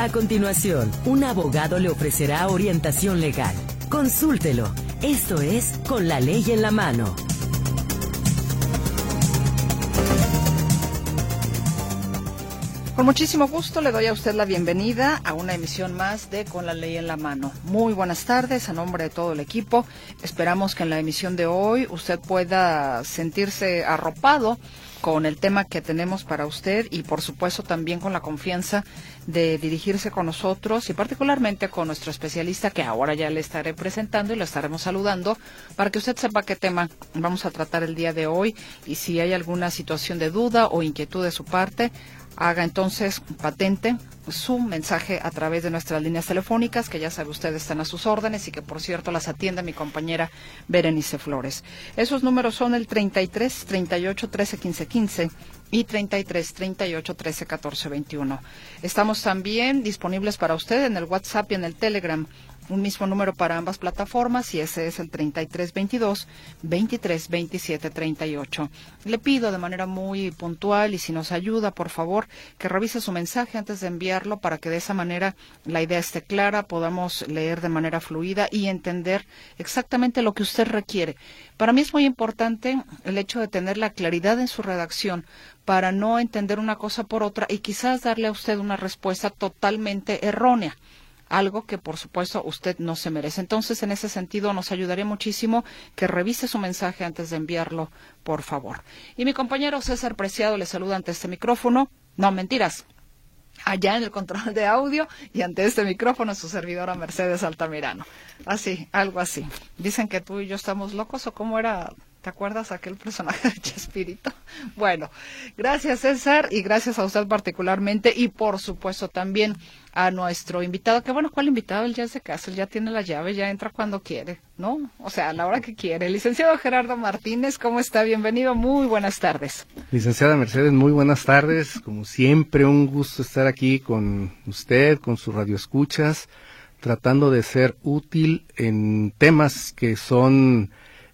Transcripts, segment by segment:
A continuación, un abogado le ofrecerá orientación legal. Consúltelo. Esto es Con la ley en la mano. Con muchísimo gusto le doy a usted la bienvenida a una emisión más de Con la ley en la mano. Muy buenas tardes a nombre de todo el equipo. Esperamos que en la emisión de hoy usted pueda sentirse arropado con el tema que tenemos para usted y por supuesto también con la confianza de dirigirse con nosotros y particularmente con nuestro especialista que ahora ya le estaré presentando y lo estaremos saludando para que usted sepa qué tema vamos a tratar el día de hoy y si hay alguna situación de duda o inquietud de su parte, haga entonces patente su mensaje a través de nuestras líneas telefónicas, que ya sabe usted están a sus órdenes y que por cierto las atiende mi compañera Berenice Flores. Esos números son el 33 38 13 15 15 y 33 38 13 14 21. Estamos también disponibles para usted en el WhatsApp y en el Telegram un mismo número para ambas plataformas y ese es el 3322 232738. Le pido de manera muy puntual y si nos ayuda, por favor, que revise su mensaje antes de enviarlo para que de esa manera la idea esté clara, podamos leer de manera fluida y entender exactamente lo que usted requiere. Para mí es muy importante el hecho de tener la claridad en su redacción para no entender una cosa por otra y quizás darle a usted una respuesta totalmente errónea algo que por supuesto usted no se merece. Entonces, en ese sentido, nos ayudaría muchísimo que revise su mensaje antes de enviarlo, por favor. Y mi compañero César Preciado le saluda ante este micrófono. No, mentiras. Allá en el control de audio y ante este micrófono su servidora Mercedes Altamirano. Así, algo así. Dicen que tú y yo estamos locos o cómo era ¿Te acuerdas aquel personaje de Chespirito? Bueno, gracias César y gracias a usted particularmente y por supuesto también a nuestro invitado, que bueno, ¿cuál invitado? Él ya se casa, él ya tiene la llave, ya entra cuando quiere, ¿no? O sea, a la hora que quiere. licenciado Gerardo Martínez, ¿cómo está? Bienvenido, muy buenas tardes. Licenciada Mercedes, muy buenas tardes. Como siempre, un gusto estar aquí con usted, con sus radioescuchas, tratando de ser útil en temas que son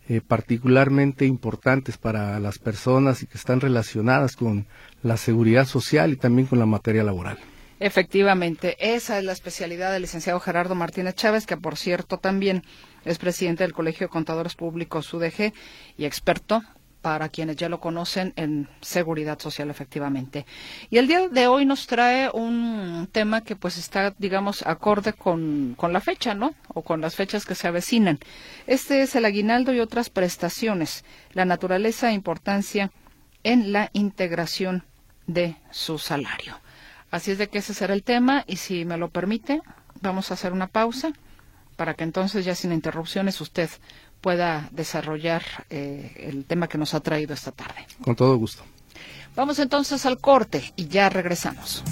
eh, particularmente importantes para las personas y que están relacionadas con la seguridad social y también con la materia laboral. Efectivamente, esa es la especialidad del licenciado Gerardo Martínez Chávez, que por cierto también es presidente del Colegio de Contadores Públicos UDG y experto para quienes ya lo conocen en seguridad social efectivamente. Y el día de hoy nos trae un tema que pues está, digamos, acorde con, con la fecha, ¿no? O con las fechas que se avecinan. Este es el aguinaldo y otras prestaciones, la naturaleza e importancia en la integración de su salario. Así es de que ese será el tema y si me lo permite, vamos a hacer una pausa para que entonces ya sin interrupciones usted pueda desarrollar eh, el tema que nos ha traído esta tarde. Con todo gusto. Vamos entonces al corte y ya regresamos.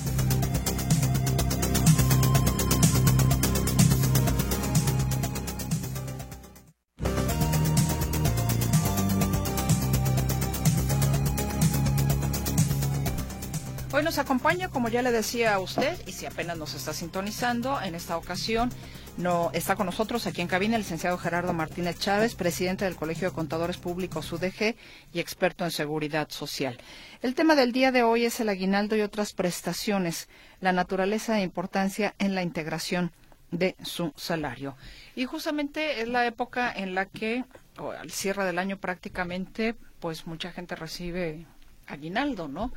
Nos acompaña, como ya le decía a usted, y si apenas nos está sintonizando, en esta ocasión no, está con nosotros aquí en cabina el licenciado Gerardo Martínez Chávez, presidente del Colegio de Contadores Públicos UDG y experto en seguridad social. El tema del día de hoy es el aguinaldo y otras prestaciones, la naturaleza e importancia en la integración de su salario. Y justamente es la época en la que, al cierre del año prácticamente, pues mucha gente recibe aguinaldo, ¿no?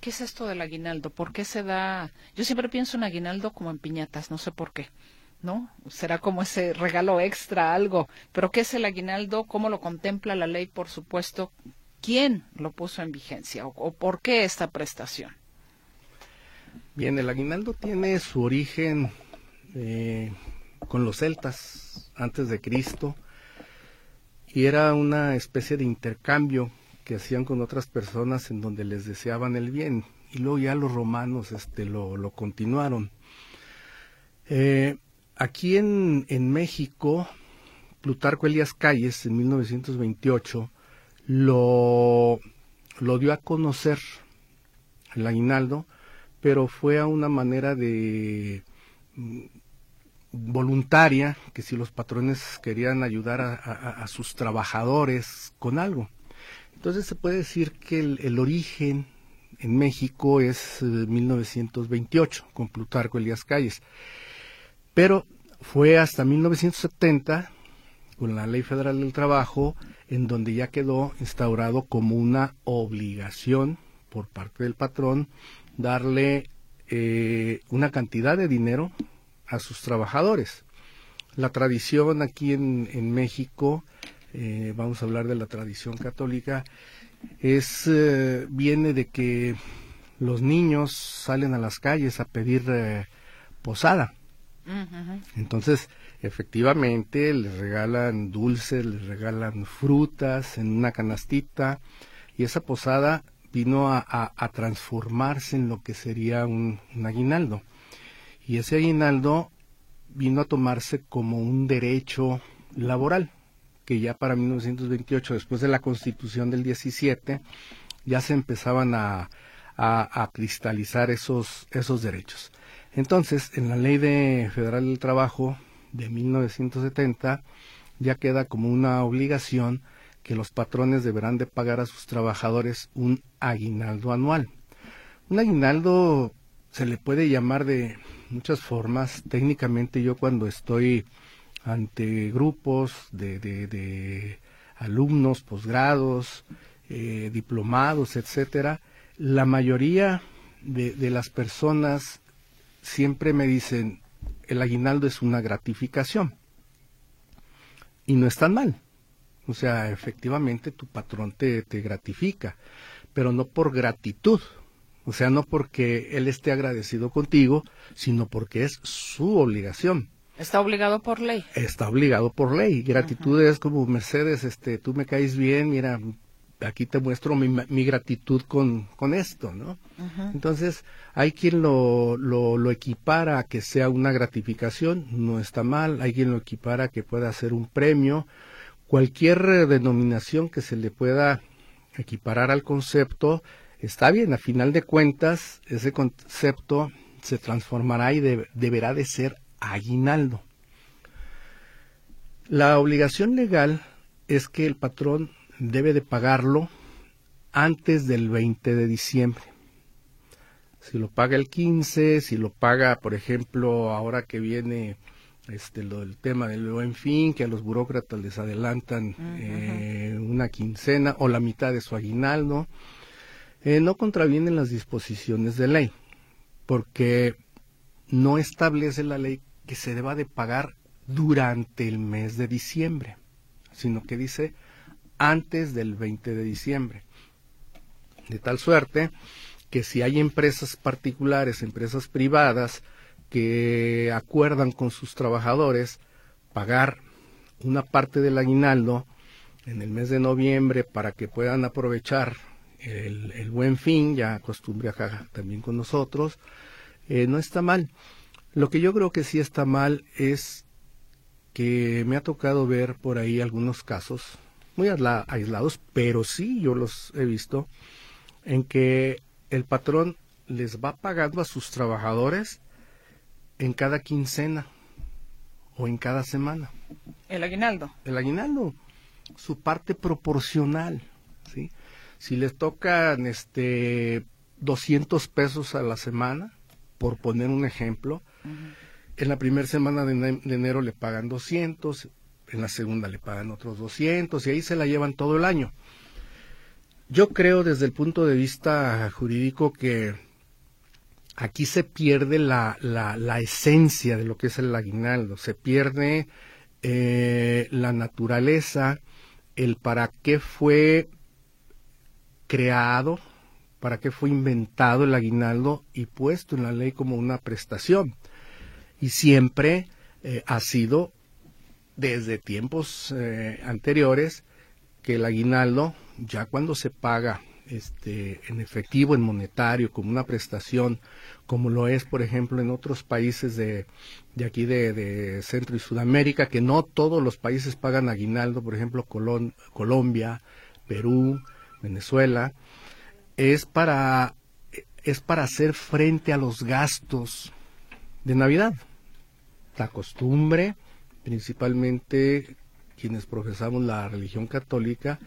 ¿Qué es esto del aguinaldo? ¿Por qué se da? Yo siempre pienso en aguinaldo como en piñatas, no sé por qué. ¿no? Será como ese regalo extra, algo. Pero ¿qué es el aguinaldo? ¿Cómo lo contempla la ley, por supuesto? ¿Quién lo puso en vigencia o, por qué esta prestación? Bien, el aguinaldo tiene su origen eh, con los celtas antes de Cristo y era una especie de intercambio que hacían con otras personas en donde les deseaban el bien y luego ya los romanos este, lo, continuaron. Eh, Aquí en, en México, Plutarco Elías Calles, en 1928, lo, lo dio a conocer el aguinaldo, pero fue a una manera de mm, voluntaria, que si los patrones querían ayudar a, sus trabajadores con algo. Entonces se puede decir que el, origen en México es 1928, con Plutarco Elías Calles. Pero fue hasta 1970, con la Ley Federal del Trabajo, en donde ya quedó instaurado como una obligación por parte del patrón darle eh, una cantidad de dinero a sus trabajadores. La tradición aquí en, México, eh, vamos a hablar de la tradición católica, es eh, viene de que los niños salen a las calles a pedir posada. Entonces, efectivamente, les regalan dulces, les regalan frutas en una canastita y esa posada vino a, transformarse en lo que sería un, aguinaldo. Y ese aguinaldo vino a tomarse como un derecho laboral, que ya para 1928, después de la constitución del 17, ya se empezaban a, a, cristalizar esos, esos derechos. Entonces, en la Ley de Federal del Trabajo de 1970, ya queda como una obligación que los patrones deberán de pagar a sus trabajadores un aguinaldo anual. Un aguinaldo se le puede llamar de muchas formas. Técnicamente yo cuando estoy ante grupos de, de, alumnos, posgrados, eh, diplomados, etcétera, la mayoría de, de las personas siempre me dicen el aguinaldo es una gratificación. Y no es tan mal. O sea, efectivamente tu patrón te, te gratifica, pero no por gratitud. O sea, no porque él esté agradecido contigo, sino porque es su obligación. Está obligado por ley. Está obligado por ley. Gratitud es como Mercedes, este, tú me caes bien, mira, aquí te muestro mi, mi gratitud con, con esto, ¿no? Entonces, hay quien lo, lo, lo, equipara a que sea una gratificación, no está mal, hay quien lo equipara a que pueda ser un premio, cualquier denominación que se le pueda equiparar al concepto está bien, a final de cuentas ese concepto se transformará y deberá de ser aguinaldo. La obligación legal es que el patrón debe de pagarlo antes del 20 de diciembre. Si lo paga el 15, si lo paga, por ejemplo, ahora que viene este, lo del tema del buen fin, que a los burócratas les adelantan eh, una quincena o la mitad de su aguinaldo, eh, no contravienen las disposiciones de ley, porque no establece la ley que se deba de pagar durante el mes de diciembre, sino que dice antes del 20 de diciembre. De tal suerte que si hay empresas particulares, empresas privadas, que acuerdan con sus trabajadores pagar una parte del aguinaldo en el mes de noviembre para que puedan aprovechar el, buen fin, ya costumbre acá también con nosotros, eh, no está mal. Lo que yo creo que sí está mal es que me ha tocado ver por ahí algunos casos muy aislados, pero sí yo los he visto, en que el patrón les va pagando a sus trabajadores en cada quincena o en cada semana. El aguinaldo. El aguinaldo, su parte proporcional, ¿sí? Si les tocan este 200 pesos a la semana, por poner un ejemplo, en la primera semana de, de, enero le pagan 200, en la segunda le pagan otros 200 y ahí se la llevan todo el año. Yo creo desde el punto de vista jurídico que aquí se pierde la, la, esencia de lo que es el aguinaldo, se pierde eh, la naturaleza, el para qué fue creado, para qué fue inventado el aguinaldo y puesto en la ley como una prestación. Y siempre eh, ha sido, desde tiempos eh, anteriores, que el aguinaldo, ya cuando se paga este, en efectivo, en monetario, como una prestación, como lo es, por ejemplo, en otros países de, de aquí de, Centro y Sudamérica, que no todos los países pagan aguinaldo, por ejemplo, Colombia, Perú, Venezuela, es para, es para hacer frente a los gastos de Navidad. La costumbre, principalmente quienes profesamos la religión católica,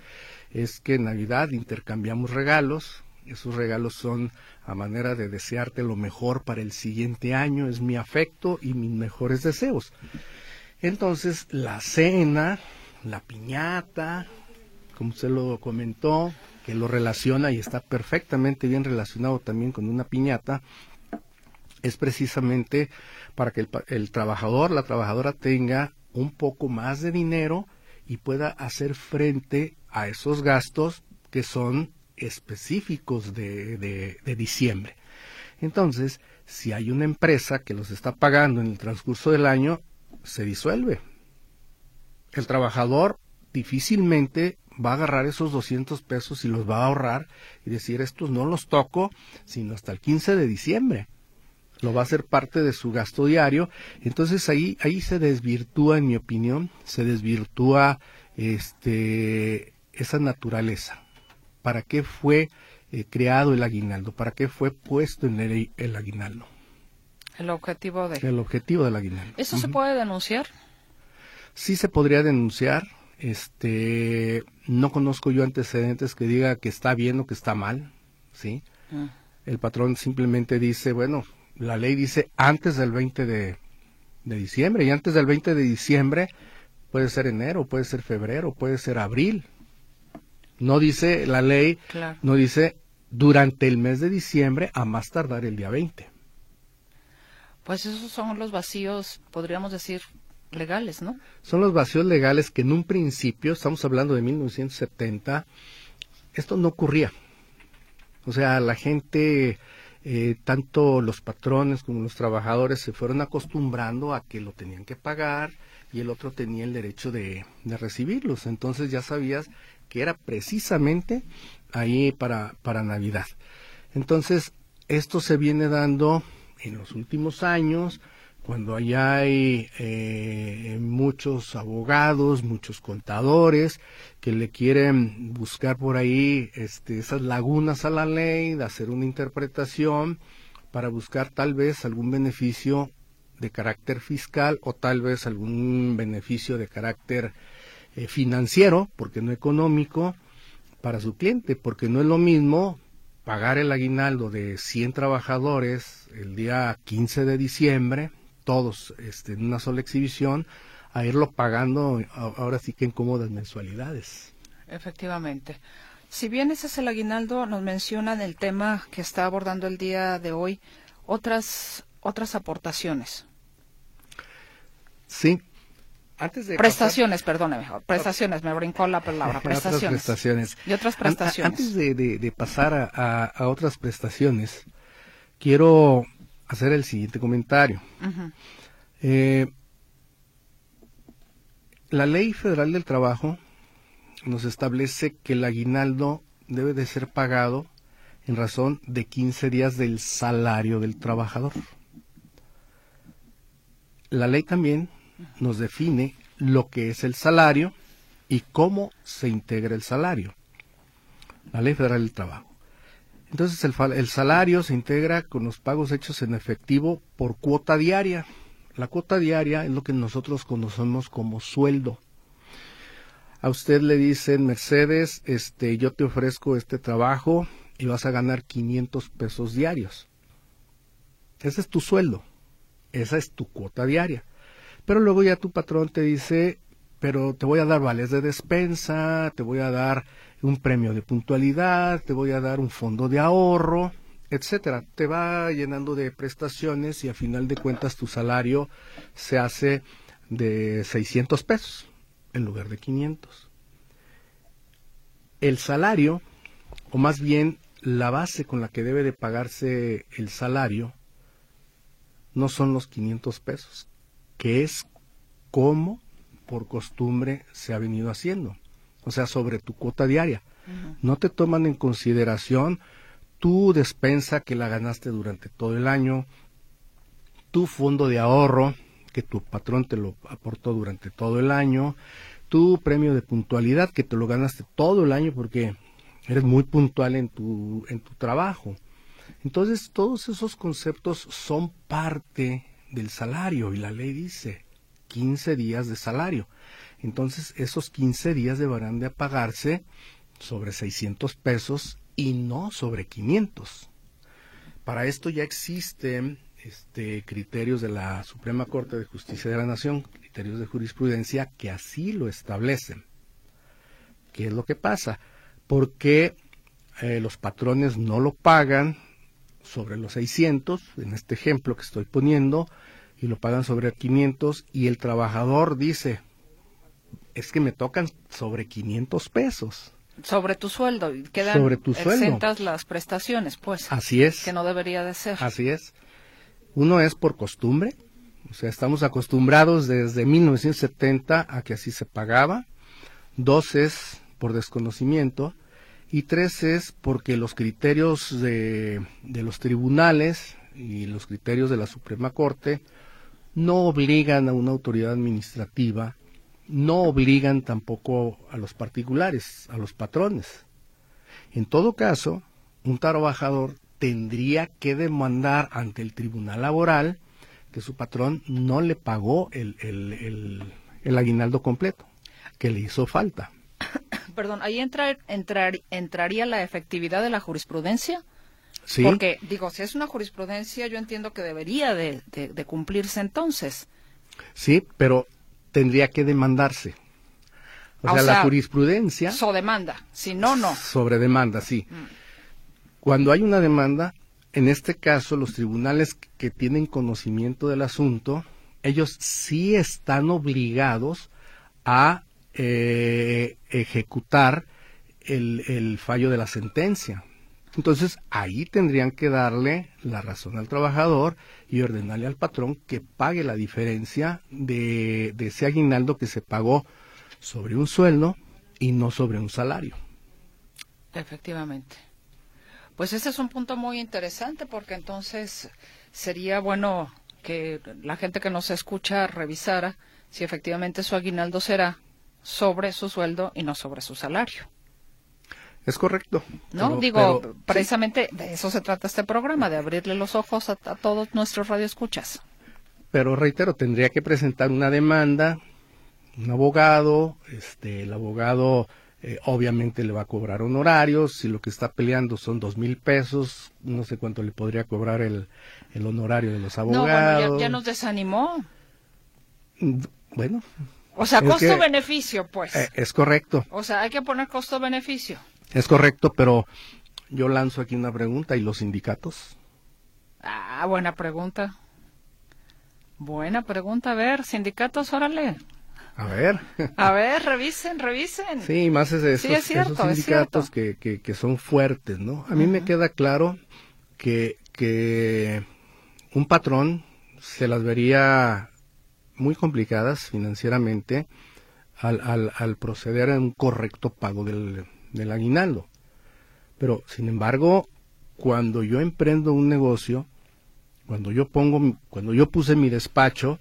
es que en Navidad intercambiamos regalos, Esos regalos son a manera de desearte lo mejor para el siguiente año, es mi afecto y mis mejores deseos. Entonces, la cena, la piñata, como usted lo comentó, que lo relaciona y está perfectamente bien relacionado también con una piñata, es precisamente para que el, trabajador, la trabajadora tenga un poco más de dinero y pueda hacer frente a esos gastos que son específicos de, de diciembre. Entonces, si hay una empresa que los está pagando en el transcurso del año, se disuelve. El trabajador difícilmente va a agarrar esos 200 pesos y los va a ahorrar y decir estos no los toco sino hasta el 15 de diciembre. Lo va a hacer parte de su gasto diario. Entonces ahí, ahí se desvirtúa, en mi opinión, se desvirtúa este, esa naturaleza. ¿Para qué fue eh, creado el aguinaldo? ¿Para qué fue puesto en el, el aguinaldo? El objetivo de... El objetivo del aguinaldo. ¿Eso uh -huh. se puede denunciar? Sí se podría denunciar. Este, no conozco yo antecedentes que diga que está bien o que está mal, ¿sí? -huh. El patrón simplemente dice, bueno, la ley dice antes del 20 de, de diciembre y antes del 20 de diciembre puede ser enero, puede ser febrero, puede ser abril. No dice la ley, claro. no dice durante el mes de diciembre a más tardar el día 20. Pues esos son los vacíos, podríamos decir, legales, ¿no? Son los vacíos legales que en un principio, estamos hablando de 1970, esto no ocurría. O sea, la gente, eh, tanto los patrones como los trabajadores se fueron acostumbrando a que lo tenían que pagar y el otro tenía el derecho de, recibirlos. Entonces ya sabías que era precisamente ahí para Navidad. Entonces, esto se viene dando en los últimos años, cuando allá hay eh, muchos abogados, muchos contadores que le quieren buscar por ahí este, esas lagunas a la ley, de hacer una interpretación para buscar tal vez algún beneficio de carácter fiscal o tal vez algún beneficio de carácter eh, financiero, porque no económico, para su cliente, porque no es lo mismo pagar el aguinaldo de 100 trabajadores el día 15 de diciembre, todos este, en una sola exhibición, a irlo pagando ahora sí que en cómodas mensualidades. Efectivamente. Si bien ese es el aguinaldo, nos mencionan el tema que está abordando el día de hoy, otras, otras aportaciones. Sí. Antes de prestaciones, pasar... Prestaciones, me brincó la palabra. Prestaciones. otras prestaciones. Y otras prestaciones. Antes de, de, de pasar a, otras prestaciones, quiero hacer el siguiente comentario. Uh -huh. eh, la Ley Federal del Trabajo nos establece que el aguinaldo debe de ser pagado en razón de 15 días del salario del trabajador. La ley también nos define lo que es el salario y cómo se integra el salario. La Ley Federal del Trabajo. Entonces el, el, salario se integra con los pagos hechos en efectivo por cuota diaria. La cuota diaria es lo que nosotros conocemos como sueldo. A usted le dicen, Mercedes, este, yo te ofrezco este trabajo y vas a ganar 500 pesos diarios. Ese es tu sueldo. Esa es tu cuota diaria. Pero luego ya tu patrón te dice, pero te voy a dar vales de despensa, te voy a dar un premio de puntualidad, te voy a dar un fondo de ahorro, etcétera. Te va llenando de prestaciones y a final de cuentas tu salario se hace de 600 pesos en lugar de 500. El salario, o más bien la base con la que debe de pagarse el salario, no son los 500 pesos, que es como por costumbre se ha venido haciendo. O sea, sobre tu cuota diaria. Uh -huh. No te toman en consideración tu despensa que la ganaste durante todo el año, tu fondo de ahorro que tu patrón te lo aportó durante todo el año, tu premio de puntualidad que te lo ganaste todo el año porque eres muy puntual en tu, en tu trabajo. Entonces, todos esos conceptos son parte del salario y la ley dice 15 días de salario. Entonces, esos 15 días deberán de pagarse sobre 600 pesos y no sobre 500. Para esto ya existen este, criterios de la Suprema Corte de Justicia de la Nación, criterios de jurisprudencia que así lo establecen. ¿Qué es lo que pasa? Porque eh, los patrones no lo pagan sobre los 600, en este ejemplo que estoy poniendo, y lo pagan sobre 500 y el trabajador dice, es que me tocan sobre 500 pesos. Sobre tu sueldo y quedan sobre tu exentas las prestaciones, pues. Así es. Que no debería de ser. Así es. Uno es por costumbre, o sea, estamos acostumbrados desde 1970 a que así se pagaba. Dos es por desconocimiento y tres es porque los criterios de, de los tribunales y los criterios de la Suprema Corte no obligan a una autoridad administrativa no obligan tampoco a los particulares, a los patrones. En todo caso, un trabajador tendría que demandar ante el tribunal laboral que su patrón no le pagó el, el, aguinaldo completo, que le hizo falta. Perdón, ahí entra, entrar, entraría la efectividad de la jurisprudencia. Sí. Porque, digo, si es una jurisprudencia, yo entiendo que debería de cumplirse entonces. Sí, pero tendría que demandarse. O, sea, la jurisprudencia. So demanda, si no, no. Sobre demanda, sí. Mm. Cuando hay una demanda, en este caso, los tribunales que tienen conocimiento del asunto, ellos sí están obligados a eh, ejecutar el, el fallo de la sentencia. Entonces ahí tendrían que darle la razón al trabajador y ordenarle al patrón que pague la diferencia de, ese aguinaldo que se pagó sobre un sueldo y no sobre un salario. Efectivamente. Pues ese es un punto muy interesante porque entonces sería bueno que la gente que nos escucha revisara si efectivamente su aguinaldo será sobre su sueldo y no sobre su salario. Es correcto. No, digo, precisamente de eso se trata este programa, de abrirle los ojos a, todos nuestros radioescuchas. Pero reitero, tendría que presentar una demanda, un abogado, este, el abogado eh, obviamente le va a cobrar honorarios, si lo que está peleando son dos mil pesos, no sé cuánto le podría cobrar el, el honorario de los abogados. No, bueno, ya, nos desanimó. Bueno. O sea, costo-beneficio, pues. Eh, es correcto. O sea, hay que poner costo-beneficio. Es correcto, pero yo lanzo aquí una pregunta. ¿Y los sindicatos? Ah, buena pregunta. Buena pregunta. A ver, sindicatos, órale. A ver. A ver, revisen, revisen. Sí, más es esos, sí, es cierto, esos sindicatos que, que, que, son fuertes, ¿no? A mí me queda claro que, que un patrón se las vería muy complicadas financieramente al, al, al proceder a un correcto pago del, del aguinaldo. Pero, sin embargo, cuando yo emprendo un negocio, cuando yo pongo, cuando yo puse mi despacho,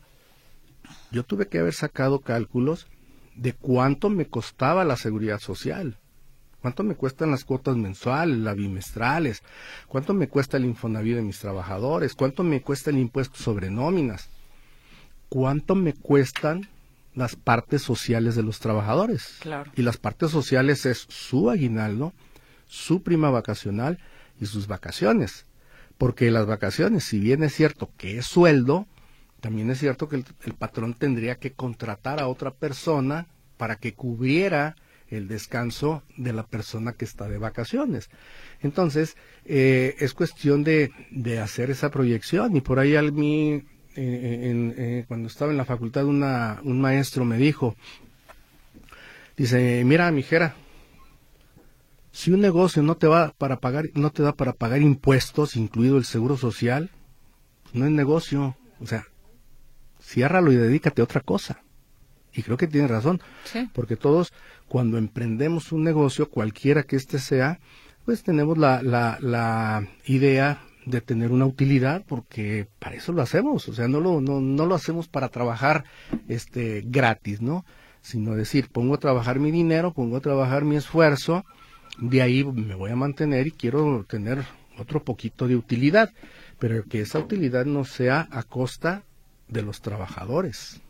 yo tuve que haber sacado cálculos de cuánto me costaba la seguridad social, cuánto me cuestan las cuotas mensuales, las bimestrales, cuánto me cuesta el Infonavit de mis trabajadores, cuánto me cuesta el impuesto sobre nóminas, cuánto me cuestan las partes sociales de los trabajadores. Y las partes sociales es su aguinaldo, su prima vacacional y sus vacaciones. Porque las vacaciones, si bien es cierto que es sueldo, también es cierto que el, patrón tendría que contratar a otra persona para que cubriera el descanso de la persona que está de vacaciones. Entonces, eh, es cuestión de, de, hacer esa proyección y por ahí al mí en, eh, cuando estaba en la facultad una, un maestro me dijo, dice, mira, mijera, si un negocio no te va para pagar, no te da para pagar impuestos, incluido el seguro social, no es negocio. O sea, ciérralo y dedícate a otra cosa. Y creo que tiene razón, porque todos cuando emprendemos un negocio, cualquiera que éste sea, pues tenemos la, la, la idea de tener una utilidad porque para eso lo hacemos, o sea, no lo, no, no lo hacemos para trabajar este gratis, ¿no? Sino decir, pongo a trabajar mi dinero, pongo a trabajar mi esfuerzo, de ahí me voy a mantener y quiero tener otro poquito de utilidad, pero que esa utilidad no sea a costa de los trabajadores.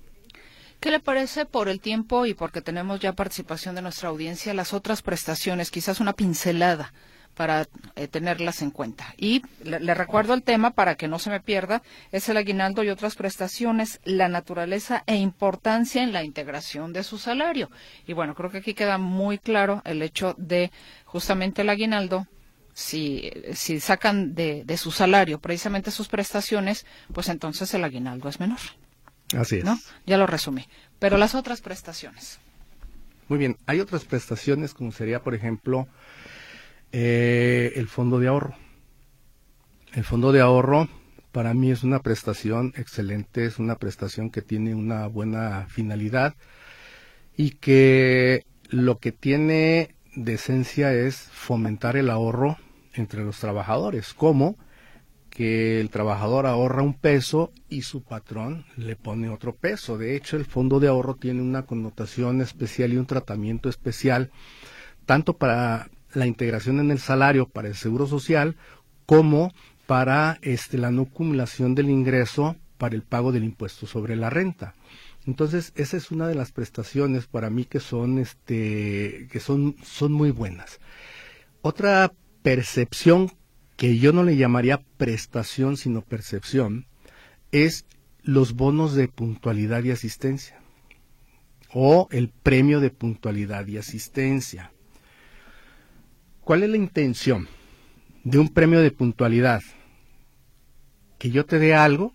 ¿Qué le parece por el tiempo y porque tenemos ya participación de nuestra audiencia las otras prestaciones, quizás una pincelada para eh, tenerlas en cuenta. Y le, recuerdo el tema para que no se me pierda, es el aguinaldo y otras prestaciones, la naturaleza e importancia en la integración de su salario. Y bueno, creo que aquí queda muy claro el hecho de justamente el aguinaldo si, si sacan de, de, su salario precisamente sus prestaciones, pues entonces el aguinaldo es menor. Así es. ¿no? Ya lo resumí. Pero las otras prestaciones. Muy bien, hay otras prestaciones como sería, por ejemplo, eh, el fondo de ahorro. El fondo de ahorro para mí es una prestación excelente, es una prestación que tiene una buena finalidad y que lo que tiene de esencia es fomentar el ahorro entre los trabajadores. ¿Cómo? que el trabajador ahorra un peso y su patrón le pone otro peso. De hecho, el fondo de ahorro tiene una connotación especial y un tratamiento especial, tanto para la integración en el salario, para el seguro social, como para este, la no acumulación del ingreso para el pago del impuesto sobre la renta. Entonces, esa es una de las prestaciones para mí que son, este, que son, son muy buenas. Otra percepción que yo no le llamaría prestación, sino percepción, es los bonos de puntualidad y asistencia o el premio de puntualidad y asistencia. ¿Cuál es la intención de un premio de puntualidad? Que yo te dé algo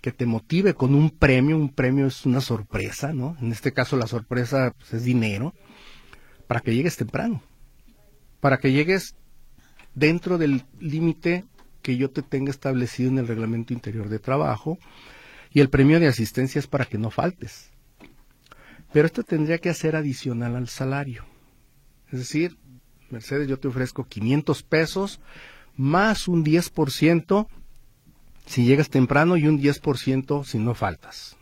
que te motive con un premio, un premio es una sorpresa, ¿no? En este caso la sorpresa pues, es dinero, para que llegues temprano, para que llegues dentro del límite que yo te tenga establecido en el reglamento interior de trabajo y el premio de asistencia es para que no faltes. Pero esto tendría que hacer adicional al salario. Es decir, Mercedes, yo te ofrezco 500 pesos más un 10% si llegas temprano y un 10% si no faltas.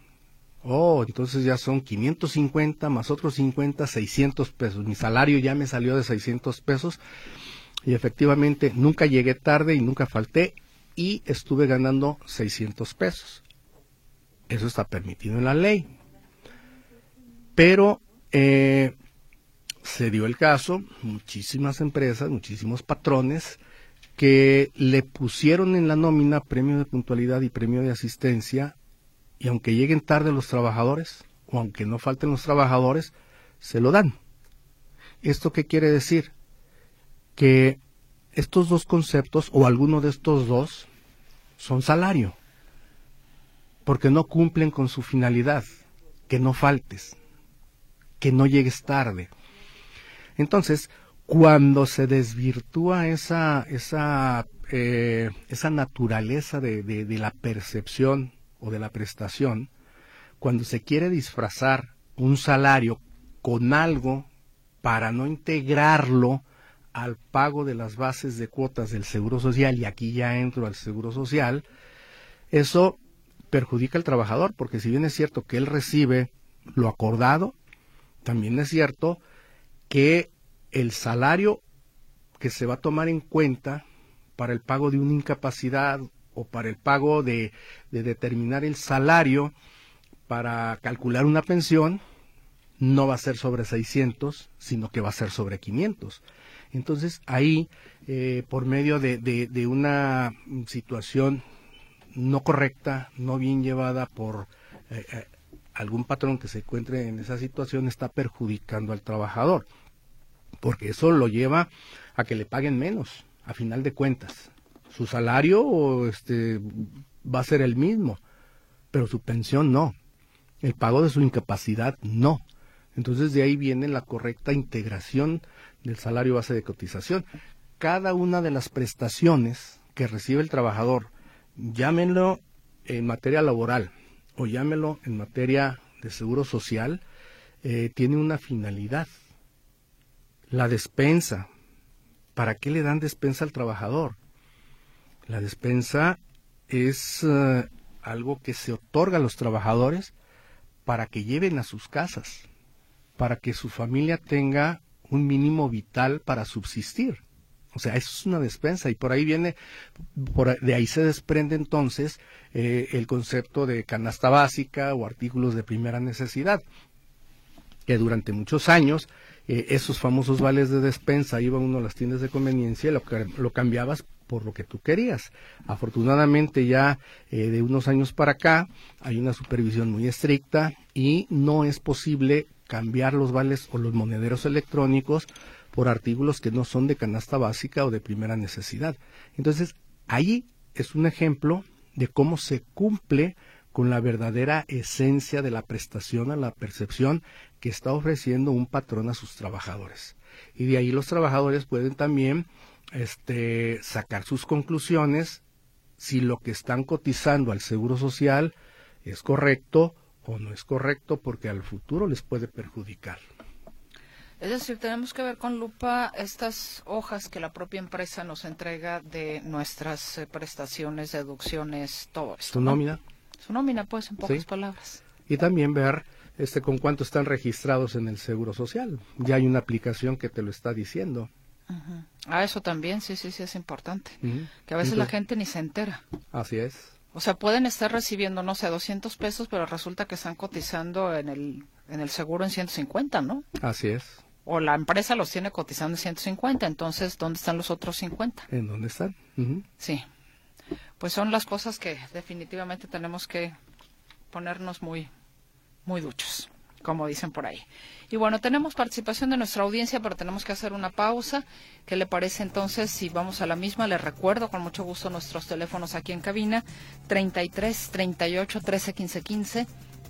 Oh, entonces ya son 550 más otros 50, 600 pesos. Mi salario ya me salió de 600 pesos y efectivamente nunca llegué tarde y nunca falté y estuve ganando 600 pesos. Eso está permitido en la ley. Pero eh, se dio el caso, muchísimas empresas, muchísimos patrones que le pusieron en la nómina premio de puntualidad y premio de asistencia y aunque lleguen tarde los trabajadores o aunque no falten los trabajadores, se lo dan. ¿Esto qué quiere decir? que estos dos conceptos o alguno de estos dos son salario, porque no cumplen con su finalidad, que no faltes, que no llegues tarde. Entonces, cuando se desvirtúa esa, esa, eh, esa naturaleza de, de la percepción o de la prestación, cuando se quiere disfrazar un salario con algo para no integrarlo al pago de las bases de cuotas del Seguro Social, y aquí ya entro al Seguro Social, eso perjudica al trabajador, porque si bien es cierto que él recibe lo acordado, también es cierto que el salario que se va a tomar en cuenta para el pago de una incapacidad o para el pago de, de determinar el salario para calcular una pensión, no va a ser sobre 600, sino que va a ser sobre 500. Entonces ahí, eh, por medio de, una situación no correcta, no bien llevada por eh, eh, algún patrón que se encuentre en esa situación, está perjudicando al trabajador, porque eso lo lleva a que le paguen menos, a final de cuentas. Su salario este, va a ser el mismo, pero su pensión no. El pago de su incapacidad no. Entonces de ahí viene la correcta integración del salario base de cotización. Cada una de las prestaciones que recibe el trabajador, llámenlo en materia laboral o llámenlo en materia de seguro social, eh, tiene una finalidad. La despensa. ¿Para qué le dan despensa al trabajador? La despensa es eh, algo que se otorga a los trabajadores para que lleven a sus casas, para que su familia tenga un mínimo vital para subsistir. O sea, eso es una despensa y por ahí viene, por, de ahí se desprende entonces eh, el concepto de canasta básica o artículos de primera necesidad, que durante muchos años eh, esos famosos vales de despensa, iba uno a las tiendas de conveniencia y lo, lo cambiabas por lo que tú querías. Afortunadamente ya eh, de unos años para acá hay una supervisión muy estricta y no es posible cambiar los vales o los monederos electrónicos por artículos que no son de canasta básica o de primera necesidad. Entonces, ahí es un ejemplo de cómo se cumple con la verdadera esencia de la prestación a la percepción que está ofreciendo un patrón a sus trabajadores. Y de ahí los trabajadores pueden también este, sacar sus conclusiones si lo que están cotizando al Seguro Social es correcto o no es correcto porque al futuro les puede perjudicar. Es decir, tenemos que ver con lupa estas hojas que la propia empresa nos entrega de nuestras eh, prestaciones, deducciones, todo esto. Su nómina. Su nómina, pues, en pocas palabras. Y también ver este con cuánto están registrados en el Seguro Social. Ya hay una aplicación que te lo está diciendo. Ah, eso también, sí, sí, sí, es importante. Que a veces la gente ni se entera. Así es. O sea, pueden estar recibiendo, no sé, 200 pesos, pero resulta que están cotizando en el, en el seguro en 150, ¿no? Así es. O la empresa los tiene cotizando en 150, entonces, ¿dónde están los otros 50? ¿En dónde están? Sí. Pues son las cosas que definitivamente tenemos que ponernos muy, muy duchos como dicen por ahí. Y bueno, tenemos participación de nuestra audiencia, pero tenemos que hacer una pausa. ¿Qué le parece entonces si vamos a la misma? Les recuerdo con mucho gusto nuestros teléfonos aquí en cabina, 33 38 13 15 15.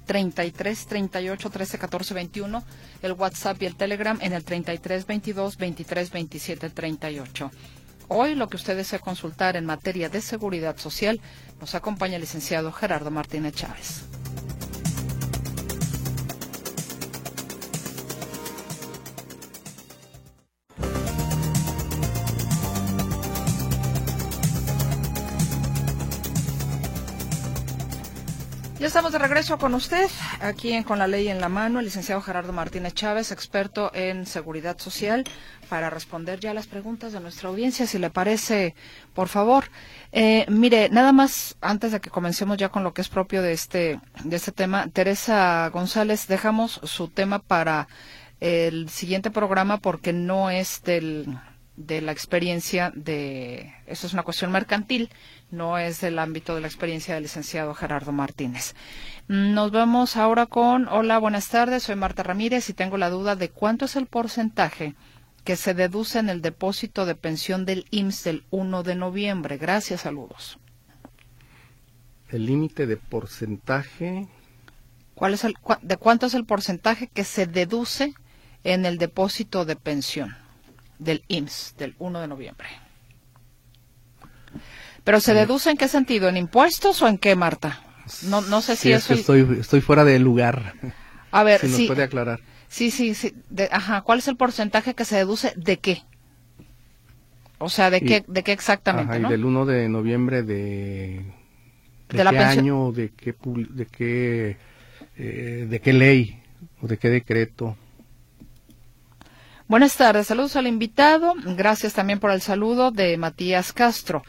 33 38 13 14 21, el WhatsApp y el Telegram en el 33 22 23 27 38. Hoy lo que usted desea consultar en materia de seguridad social nos acompaña el licenciado Gerardo Martínez Chávez. Ya estamos de regreso con usted, aquí en Con la Ley en la Mano, el licenciado Gerardo Martínez Chávez, experto en seguridad social, para responder ya las preguntas de nuestra audiencia, si le parece, por favor. Eh, mire, nada más, antes de que comencemos ya con lo que es propio de este, de este tema, Teresa González, dejamos su tema para el siguiente programa porque no es del de la experiencia de, eso es una cuestión mercantil, no es del ámbito de la experiencia del licenciado Gerardo Martínez. Nos vemos ahora con, hola, buenas tardes, soy Marta Ramírez y tengo la duda de cuánto es el porcentaje que se deduce en el depósito de pensión del IMSS del 1 de noviembre. Gracias, saludos. El límite de porcentaje. ¿Cuál es el, ¿De cuánto es el porcentaje que se deduce en el depósito de pensión? del IMSS del 1 de noviembre. Pero se deduce en qué sentido, en impuestos o en qué, Marta? No, no sé si eso. estoy, estoy fuera de lugar. A ver, si nos puede aclarar. Sí, sí, sí. ajá, ¿cuál es el porcentaje que se deduce de qué? O sea, ¿de qué, de qué exactamente? Ajá, y del 1 de noviembre de, de, qué año, de qué, de qué, eh, de qué ley o de qué decreto. Buenas tardes, saludos al invitado. Gracias también por el saludo de Matías Castro.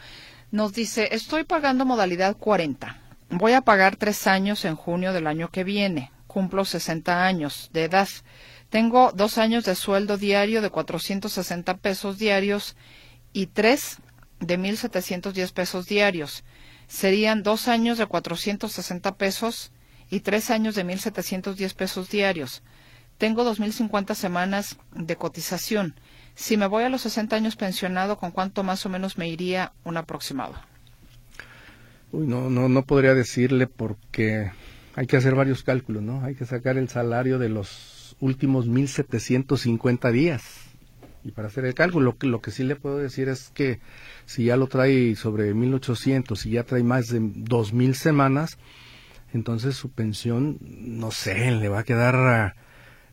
Nos dice, estoy pagando modalidad 40. Voy a pagar tres años en junio del año que viene. Cumplo 60 años de edad. Tengo dos años de sueldo diario de 460 pesos diarios y tres de 1.710 pesos diarios. Serían dos años de 460 pesos y tres años de 1.710 pesos diarios. Tengo 2.050 semanas de cotización. Si me voy a los 60 años pensionado, ¿con cuánto más o menos me iría un aproximado? No, no, no podría decirle porque hay que hacer varios cálculos, ¿no? Hay que sacar el salario de los últimos 1.750 días. Y para hacer el cálculo, lo que, sí le puedo decir es que si ya lo trae sobre 1.800 y ya trae más de 2.000 semanas, entonces su pensión, no sé, le va a quedar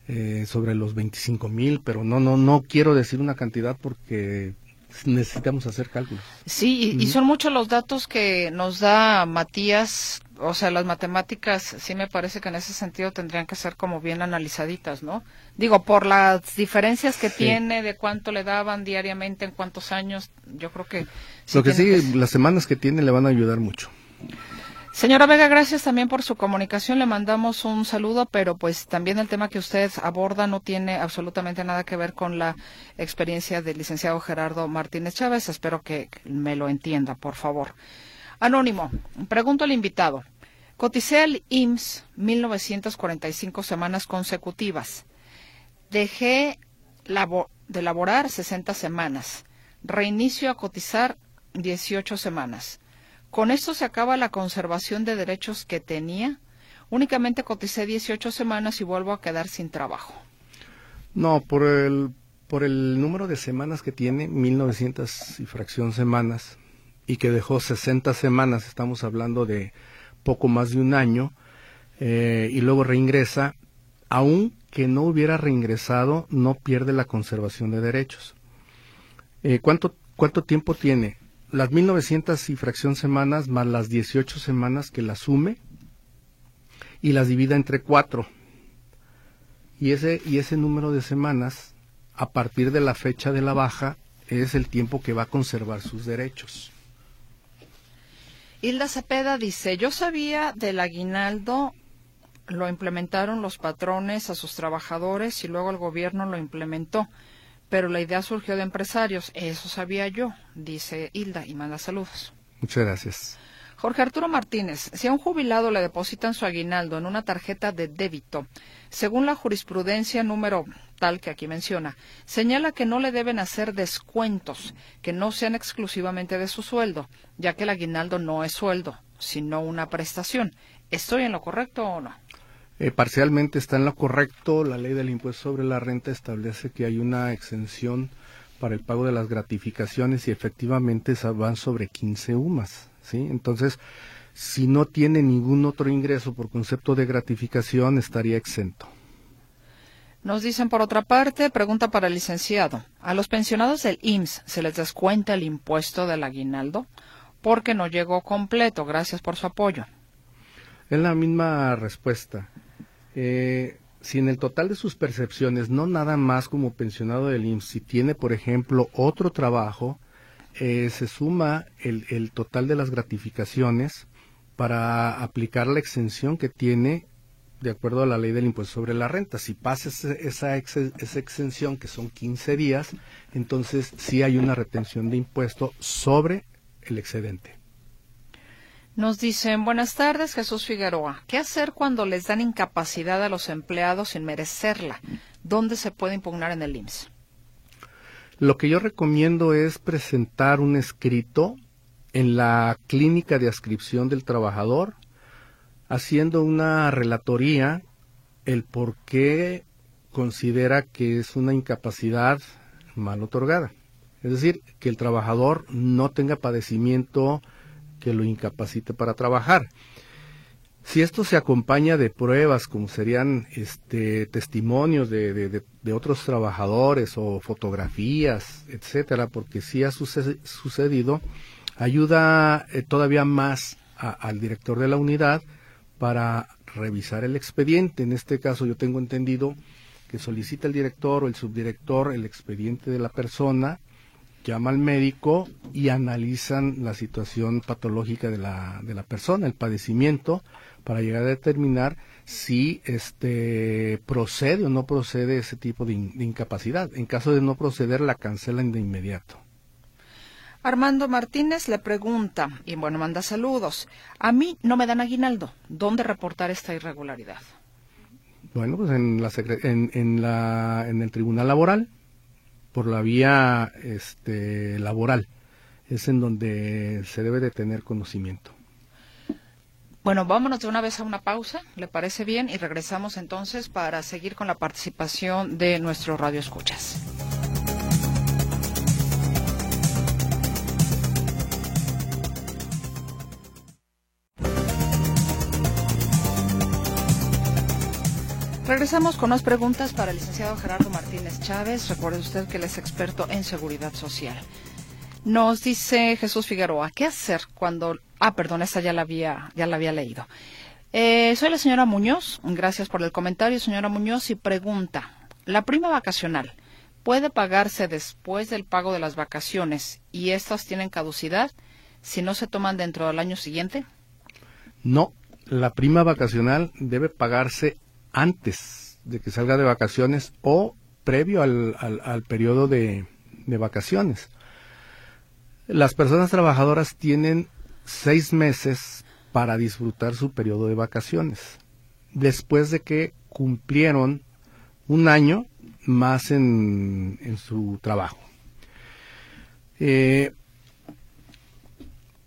eh, sobre los 25 mil, pero no, no, no quiero decir una cantidad porque necesitamos hacer cálculos. Sí, y, son muchos los datos que nos da Matías, o sea, las matemáticas, sí me parece que en ese sentido tendrían que ser como bien analizaditas, ¿no? Digo, por las diferencias que tiene, de cuánto le daban diariamente, en cuántos años, yo creo que... Lo que sí, las semanas que tiene le van a ayudar mucho. Señora Vega, gracias también por su comunicación. Le mandamos un saludo, pero pues también el tema que usted aborda no tiene absolutamente nada que ver con la experiencia del licenciado Gerardo Martínez Chávez. Espero que me lo entienda, por favor. Anónimo, pregunto al invitado. Coticé al IMSS 1945 semanas consecutivas. Dejé de laborar 60 semanas. Reinicio a cotizar 18 semanas. Con esto se acaba la conservación de derechos que tenía. Únicamente coticé 18 semanas y vuelvo a quedar sin trabajo. No, por el, por el número de semanas que tiene, 1900 y fracción semanas, y que dejó 60 semanas, estamos hablando de poco más de un año, eh, y luego reingresa, aun que no hubiera reingresado, no pierde la conservación de derechos. Eh, ¿cuánto, ¿Cuánto tiempo tiene? Las 1900 y fracción semanas más las 18 semanas que la sume y las divida entre cuatro. Y ese, y ese número de semanas, a partir de la fecha de la baja, es el tiempo que va a conservar sus derechos. Hilda Cepeda dice, yo sabía del aguinaldo, lo implementaron los patrones a sus trabajadores y luego el gobierno lo implementó pero la idea surgió de empresarios. Eso sabía yo, dice Hilda y manda saludos. Muchas gracias. Jorge Arturo Martínez, si a un jubilado le depositan su aguinaldo en una tarjeta de débito, según la jurisprudencia número tal que aquí menciona, señala que no le deben hacer descuentos que no sean exclusivamente de su sueldo, ya que el aguinaldo no es sueldo, sino una prestación. ¿Estoy en lo correcto o no? Eh, parcialmente está en lo correcto. La ley del impuesto sobre la renta establece que hay una exención para el pago de las gratificaciones y efectivamente van sobre 15 UMAS. ¿sí? Entonces, si no tiene ningún otro ingreso por concepto de gratificación, estaría exento. Nos dicen por otra parte, pregunta para el licenciado, ¿a los pensionados del IMSS se les descuenta el impuesto del aguinaldo? Porque no llegó completo. Gracias por su apoyo. Es la misma respuesta. Eh, si en el total de sus percepciones, no nada más como pensionado del IMSS, si tiene, por ejemplo, otro trabajo, eh, se suma el, el, total de las gratificaciones para aplicar la exención que tiene de acuerdo a la ley del impuesto sobre la renta. Si pasa esa, esa exención, que son 15 días, entonces sí hay una retención de impuesto sobre el excedente. Nos dicen, buenas tardes, Jesús Figueroa. ¿Qué hacer cuando les dan incapacidad a los empleados sin merecerla? ¿Dónde se puede impugnar en el IMSS? Lo que yo recomiendo es presentar un escrito en la clínica de ascripción del trabajador, haciendo una relatoría el por qué considera que es una incapacidad mal otorgada. Es decir, que el trabajador no tenga padecimiento que lo incapacite para trabajar. Si esto se acompaña de pruebas, como serían este, testimonios de, otros trabajadores o fotografías, etcétera, porque si ha sucedido, ayuda eh, todavía más al director de la unidad para revisar el expediente. En este caso, yo tengo entendido que solicita el director o el subdirector el expediente de la persona, llama al médico y analizan la situación patológica de la, de la persona, el padecimiento, para llegar a determinar si este procede o no procede ese tipo de, incapacidad. En caso de no proceder, la cancelan de inmediato. Armando Martínez le pregunta, y bueno, manda saludos. A mí no me dan aguinaldo. ¿Dónde reportar esta irregularidad? Bueno, pues en, la, en, en, la, en el Tribunal Laboral, por la vía este, laboral. Es en donde se debe de tener conocimiento. Bueno, vámonos de una vez a una pausa, ¿le parece bien? Y regresamos entonces para seguir con la participación de nuestros radioescuchas. Regresamos con más preguntas para el licenciado Gerardo Martínez Chávez. Recuerde usted que él es experto en seguridad social. Nos dice Jesús Figueroa, ¿qué hacer cuando... Ah, perdón, esta ya la había, ya la había leído. Eh, soy la señora Muñoz, gracias por el comentario, señora Muñoz, y pregunta, ¿la prima vacacional puede pagarse después del pago de las vacaciones y estas tienen caducidad si no se toman dentro del año siguiente? No, la prima vacacional debe pagarse antes de que salga de vacaciones o previo al, al, periodo de, de vacaciones. Las personas trabajadoras tienen seis meses para disfrutar su periodo de vacaciones, después de que cumplieron un año más en, en su trabajo. Eh,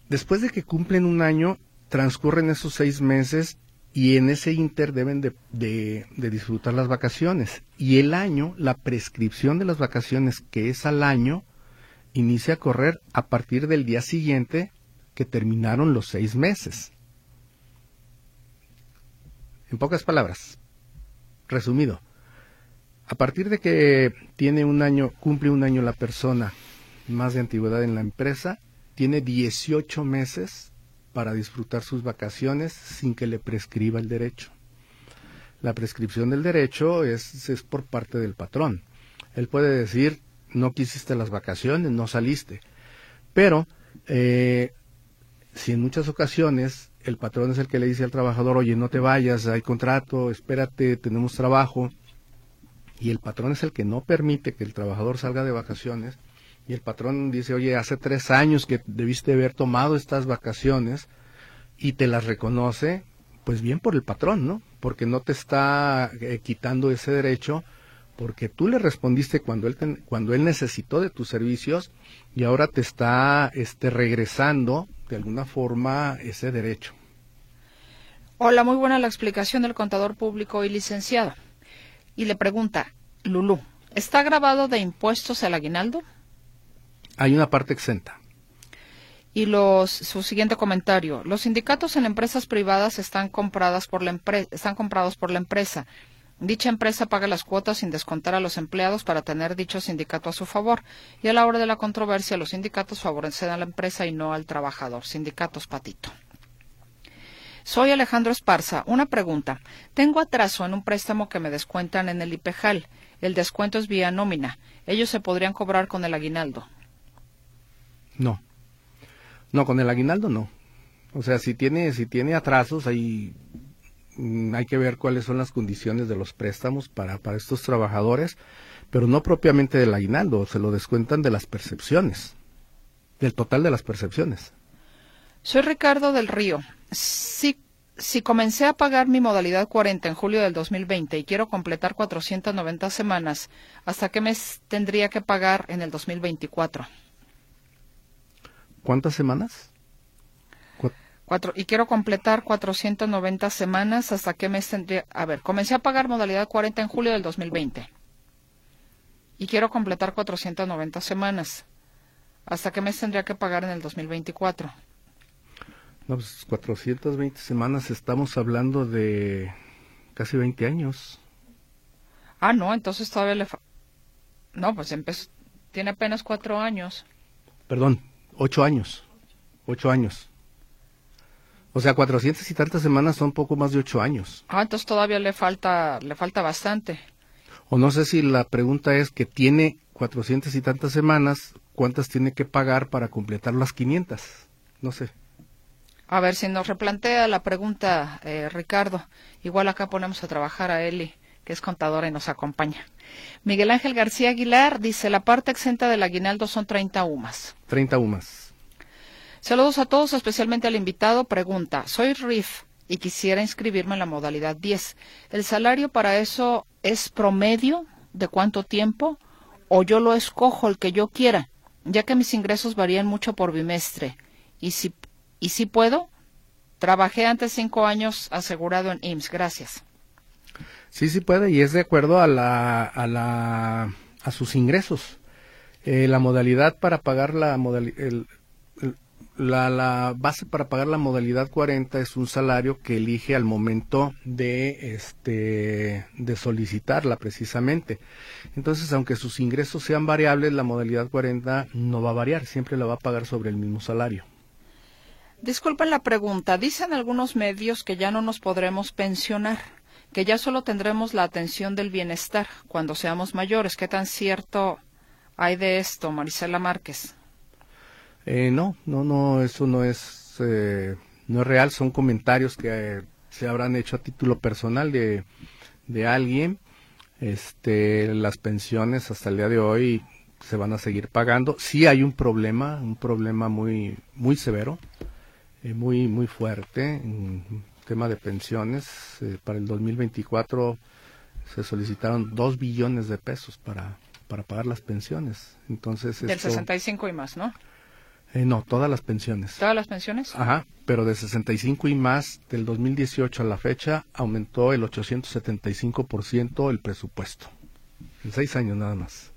después de que cumplen un año, transcurren esos seis meses y en ese inter deben de, de, disfrutar las vacaciones. Y el año, la prescripción de las vacaciones, que es al año, inicia a correr a partir del día siguiente que terminaron los seis meses. En pocas palabras, resumido, a partir de que tiene un año, cumple un año la persona más de antigüedad en la empresa, tiene 18 meses para disfrutar sus vacaciones sin que le prescriba el derecho. La prescripción del derecho es, es por parte del patrón. Él puede decir, no quisiste las vacaciones, no saliste. Pero, eh, si en muchas ocasiones el patrón es el que le dice al trabajador, oye, no te vayas, hay contrato, espérate, tenemos trabajo, y el patrón es el que no permite que el trabajador salga de vacaciones, y el patrón dice, oye, hace tres años que debiste haber tomado estas vacaciones y te las reconoce, pues bien por el patrón, ¿no? Porque no te está eh, quitando ese derecho, porque tú le respondiste cuando él, cuando él necesitó de tus servicios y ahora te está este, regresando de alguna forma ese derecho. Hola, muy buena la explicación del contador público y licenciado. Y le pregunta, Lulú, ¿está grabado de impuestos el aguinaldo? Hay una parte exenta. Y los, su siguiente comentario. Los sindicatos en empresas privadas están, compradas por la están comprados por la empresa. Dicha empresa paga las cuotas sin descontar a los empleados para tener dicho sindicato a su favor. Y a la hora de la controversia, los sindicatos favorecen a la empresa y no al trabajador. Sindicatos Patito. Soy Alejandro Esparza. Una pregunta. Tengo atraso en un préstamo que me descuentan en el IPEJAL. El descuento es vía nómina. Ellos se podrían cobrar con el aguinaldo. No. No, con el aguinaldo no. O sea, si tiene, si tiene atrasos, ahí mm, hay que ver cuáles son las condiciones de los préstamos para, para estos trabajadores, pero no propiamente del aguinaldo, se lo descuentan de las percepciones, del total de las percepciones. Soy Ricardo del Río. Si, si comencé a pagar mi modalidad 40 en julio del 2020 y quiero completar 490 semanas, ¿hasta qué mes tendría que pagar en el 2024? ¿Cuántas semanas? Cuatro, y quiero completar 490 semanas. ¿Hasta qué mes tendría? A ver, comencé a pagar modalidad 40 en julio del 2020. Y quiero completar 490 semanas. ¿Hasta qué mes tendría que pagar en el 2024? No, pues 420 semanas estamos hablando de casi 20 años. Ah, no, entonces todavía le... No, pues empezó... Tiene apenas cuatro años. Perdón, Ocho años. Ocho años. O sea, cuatrocientas y tantas semanas son poco más de ocho años. Ah, entonces todavía le falta, le falta bastante. O no sé si la pregunta es que tiene cuatrocientas y tantas semanas, ¿cuántas tiene que pagar para completar las quinientas? No sé. A ver, si nos replantea la pregunta, eh, Ricardo, igual acá ponemos a trabajar a Eli, que es contadora y nos acompaña. Miguel Ángel García Aguilar dice, la parte exenta del aguinaldo son 30 UMAS. 30 UMAS. Saludos a todos, especialmente al invitado. Pregunta, soy RIF y quisiera inscribirme en la modalidad 10. ¿El salario para eso es promedio de cuánto tiempo? ¿O yo lo escojo el que yo quiera? Ya que mis ingresos varían mucho por bimestre. ¿Y si, y si puedo? Trabajé antes cinco años asegurado en IMSS. Gracias. Sí, sí puede y es de acuerdo a la a la a sus ingresos. Eh, la modalidad para pagar la la, la base para pagar la modalidad 40 es un salario que elige al momento de este de solicitarla precisamente. Entonces, aunque sus ingresos sean variables, la modalidad 40 no va a variar, siempre la va a pagar sobre el mismo salario. Disculpen la pregunta, dicen algunos medios que ya no nos podremos pensionar que ya solo tendremos la atención del bienestar cuando seamos mayores. ¿Qué tan cierto hay de esto, Marisela Márquez? Eh, no, no, no, eso no es, eh, no es real, son comentarios que eh, se habrán hecho a título personal de, de alguien. Este, las pensiones hasta el día de hoy se van a seguir pagando. Sí hay un problema, un problema muy, muy severo, eh, muy, muy fuerte tema de pensiones. Eh, para el 2024 se solicitaron dos billones de pesos para, para pagar las pensiones. Entonces, Del 65 y más, ¿no? Eh, no, todas las pensiones. ¿Todas las pensiones? Ajá, pero de 65 y más, del 2018 a la fecha, aumentó el 875% el presupuesto. En seis años nada más.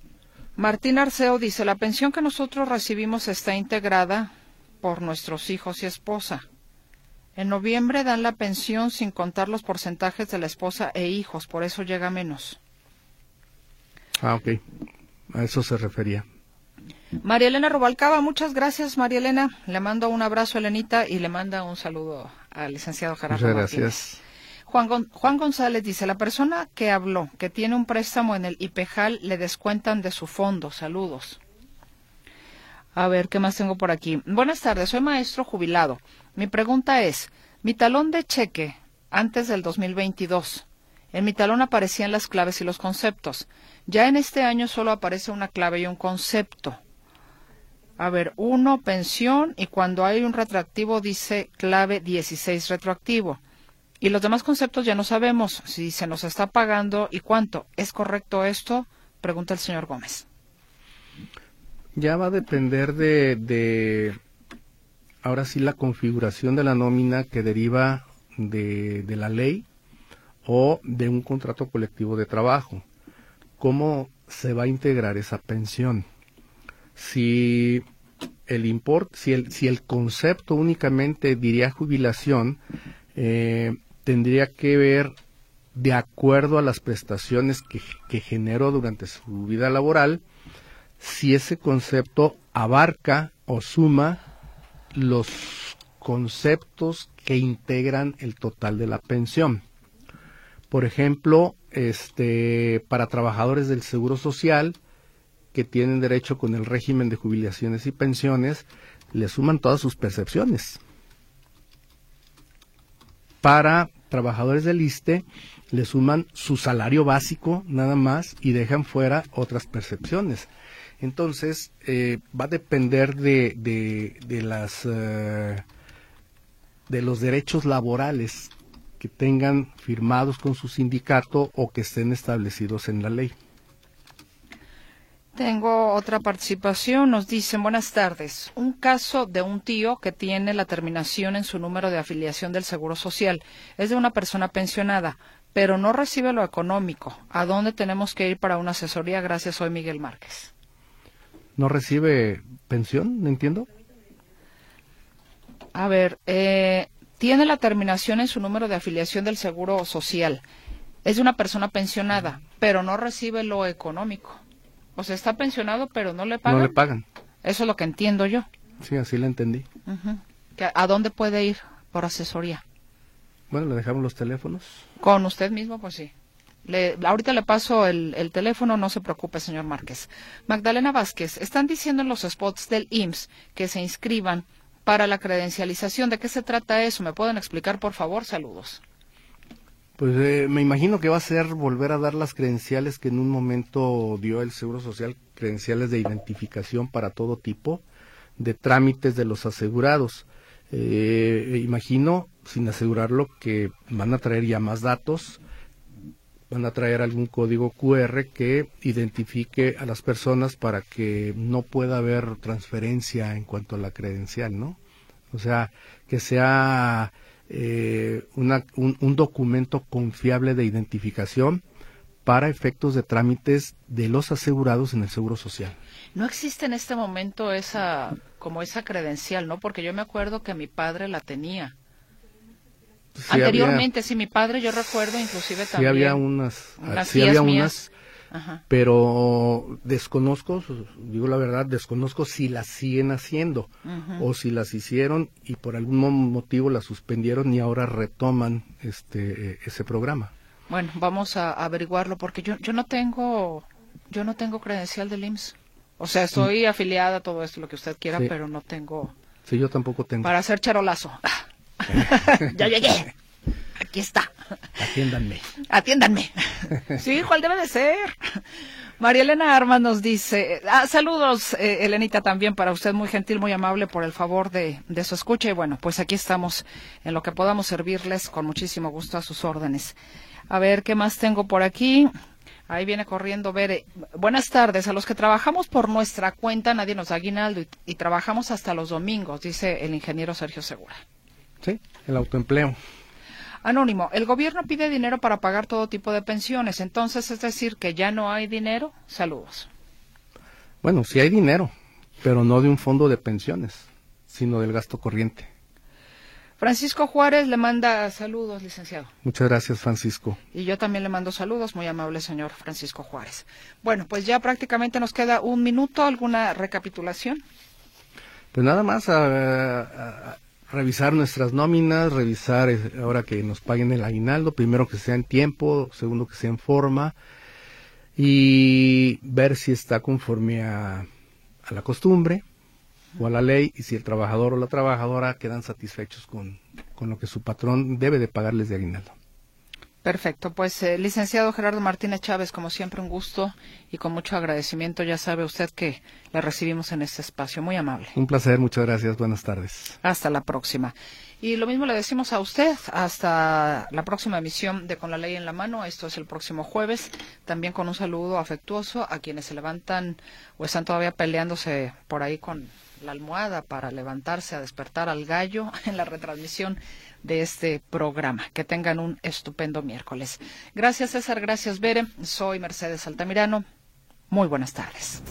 Martín Arceo dice, la pensión que nosotros recibimos está integrada por nuestros hijos y esposa. En noviembre dan la pensión sin contar los porcentajes de la esposa e hijos, por eso llega menos. Ah, ok. A eso se refería. María Elena Rubalcaba, muchas gracias, María Elena. Le mando un abrazo a Elenita y le manda un saludo al licenciado Gerardo. Muchas gracias. Juan, Juan, González dice, la persona que habló, que tiene un préstamo en el IPEJAL, le descuentan de su fondo. Saludos. A ver, ¿qué más tengo por aquí? Buenas tardes, soy maestro jubilado. Mi pregunta es, mi talón de cheque antes del 2022, en mi talón aparecían las claves y los conceptos. Ya en este año solo aparece una clave y un concepto. A ver, uno, pensión, y cuando hay un retroactivo dice clave 16 retroactivo. Y los demás conceptos ya no sabemos si se nos está pagando y cuánto. ¿Es correcto esto? Pregunta el señor Gómez. Ya va a depender de, de ahora sí, la configuración de la nómina que deriva de, de la ley o de un contrato colectivo de trabajo. ¿Cómo se va a integrar esa pensión? Si el import, si el, si el concepto únicamente diría jubilación, eh, tendría que ver de acuerdo a las prestaciones que, que generó durante su vida laboral, si ese concepto abarca o suma los conceptos que integran el total de la pensión. Por ejemplo, este, para trabajadores del Seguro Social que tienen derecho con el régimen de jubilaciones y pensiones, le suman todas sus percepciones. Para trabajadores del ISTE, le suman su salario básico nada más y dejan fuera otras percepciones. Entonces, eh, va a depender de, de, de las, uh, de los derechos laborales que tengan firmados con su sindicato o que estén establecidos en la ley. Tengo otra participación. Nos dicen, buenas tardes. Un caso de un tío que tiene la terminación en su número de afiliación del Seguro Social. Es de una persona pensionada, pero no recibe lo económico. ¿A dónde tenemos que ir para una asesoría? Gracias, soy Miguel Márquez. ¿No recibe pensión? ¿No entiendo? A ver, eh, tiene la terminación en su número de afiliación del Seguro Social. Es una persona pensionada, pero no recibe lo económico. O sea, está pensionado, pero no le pagan. No le pagan. Eso es lo que entiendo yo. Sí, así lo entendí. Uh -huh. ¿A dónde puede ir por asesoría? Bueno, le dejamos los teléfonos. Con usted mismo, pues sí. Le, ahorita le paso el, el, teléfono, no se preocupe, señor Márquez. Magdalena Vázquez, están diciendo en los spots del IMSS que se inscriban para la credencialización. ¿De qué se trata eso? ¿Me pueden explicar, por favor? Saludos. Pues eh, me imagino que va a ser volver a dar las credenciales que en un momento dio el Seguro Social, credenciales de identificación para todo tipo de trámites de los asegurados. Eh, imagino, sin asegurarlo, que van a traer ya más datos, van a traer algún código QR que identifique a las personas para que no pueda haber transferencia en cuanto a la credencial, ¿no? O sea, que sea eh, una, un, un, documento confiable de identificación para efectos de trámites de los asegurados en el Seguro Social. No existe en este momento esa, como esa credencial, ¿no? Porque yo me acuerdo que mi padre la tenía. Sí, Anteriormente, había, sí, mi padre, yo recuerdo inclusive también. Sí había unas, unas sí había unas, Ajá. pero desconozco, digo la verdad, desconozco si las siguen haciendo uh -huh. o si las hicieron y por algún motivo las suspendieron y ahora retoman este ese programa. Bueno, vamos a averiguarlo porque yo yo no tengo yo no tengo credencial del IMSS. O sea, estoy afiliada a todo esto lo que usted quiera, sí. pero no tengo Sí, yo tampoco tengo. Para hacer charolazo. ya llegué. Aquí está. Atiéndanme. Atiéndanme. Sí, ¿cuál debe de ser? María Elena Armas nos dice, ah, saludos, eh, Elenita, también para usted, muy gentil, muy amable por el favor de, de su escucha. Y bueno, pues aquí estamos en lo que podamos servirles con muchísimo gusto a sus órdenes. A ver, ¿qué más tengo por aquí? Ahí viene corriendo Bere. Buenas tardes. A los que trabajamos por nuestra cuenta, nadie nos da aguinaldo y, y trabajamos hasta los domingos, dice el ingeniero Sergio Segura. Sí, el autoempleo. Anónimo, el gobierno pide dinero para pagar todo tipo de pensiones, entonces es decir que ya no hay dinero. Saludos. Bueno, sí hay dinero, pero no de un fondo de pensiones, sino del gasto corriente. Francisco Juárez le manda saludos, licenciado. Muchas gracias, Francisco. Y yo también le mando saludos, muy amable señor Francisco Juárez. Bueno, pues ya prácticamente nos queda un minuto, ¿alguna recapitulación? Pues nada más a, a, revisar nuestras nóminas, revisar eh, ahora que nos paguen el aguinaldo, primero que sea en tiempo, segundo que sea en forma y ver si está conforme a, la costumbre o a la ley y si el trabajador o la trabajadora quedan satisfechos con, con lo que su patrón debe de pagarles de aguinaldo. Perfecto, pues eh, licenciado Gerardo Martínez Chávez, como siempre un gusto y con mucho agradecimiento. Ya sabe usted que le recibimos en este espacio. Muy amable. Un placer, muchas gracias. Buenas tardes. Hasta la próxima. Y lo mismo le decimos a usted, hasta la próxima emisión de Con la Ley en la Mano. Esto es el próximo jueves. También con un saludo afectuoso a quienes se levantan o están todavía peleándose por ahí con la almohada para levantarse a despertar al gallo en la retransmisión de este programa. Que tengan un estupendo miércoles. Gracias César, gracias Bere. Soy Mercedes Altamirano. Muy buenas tardes.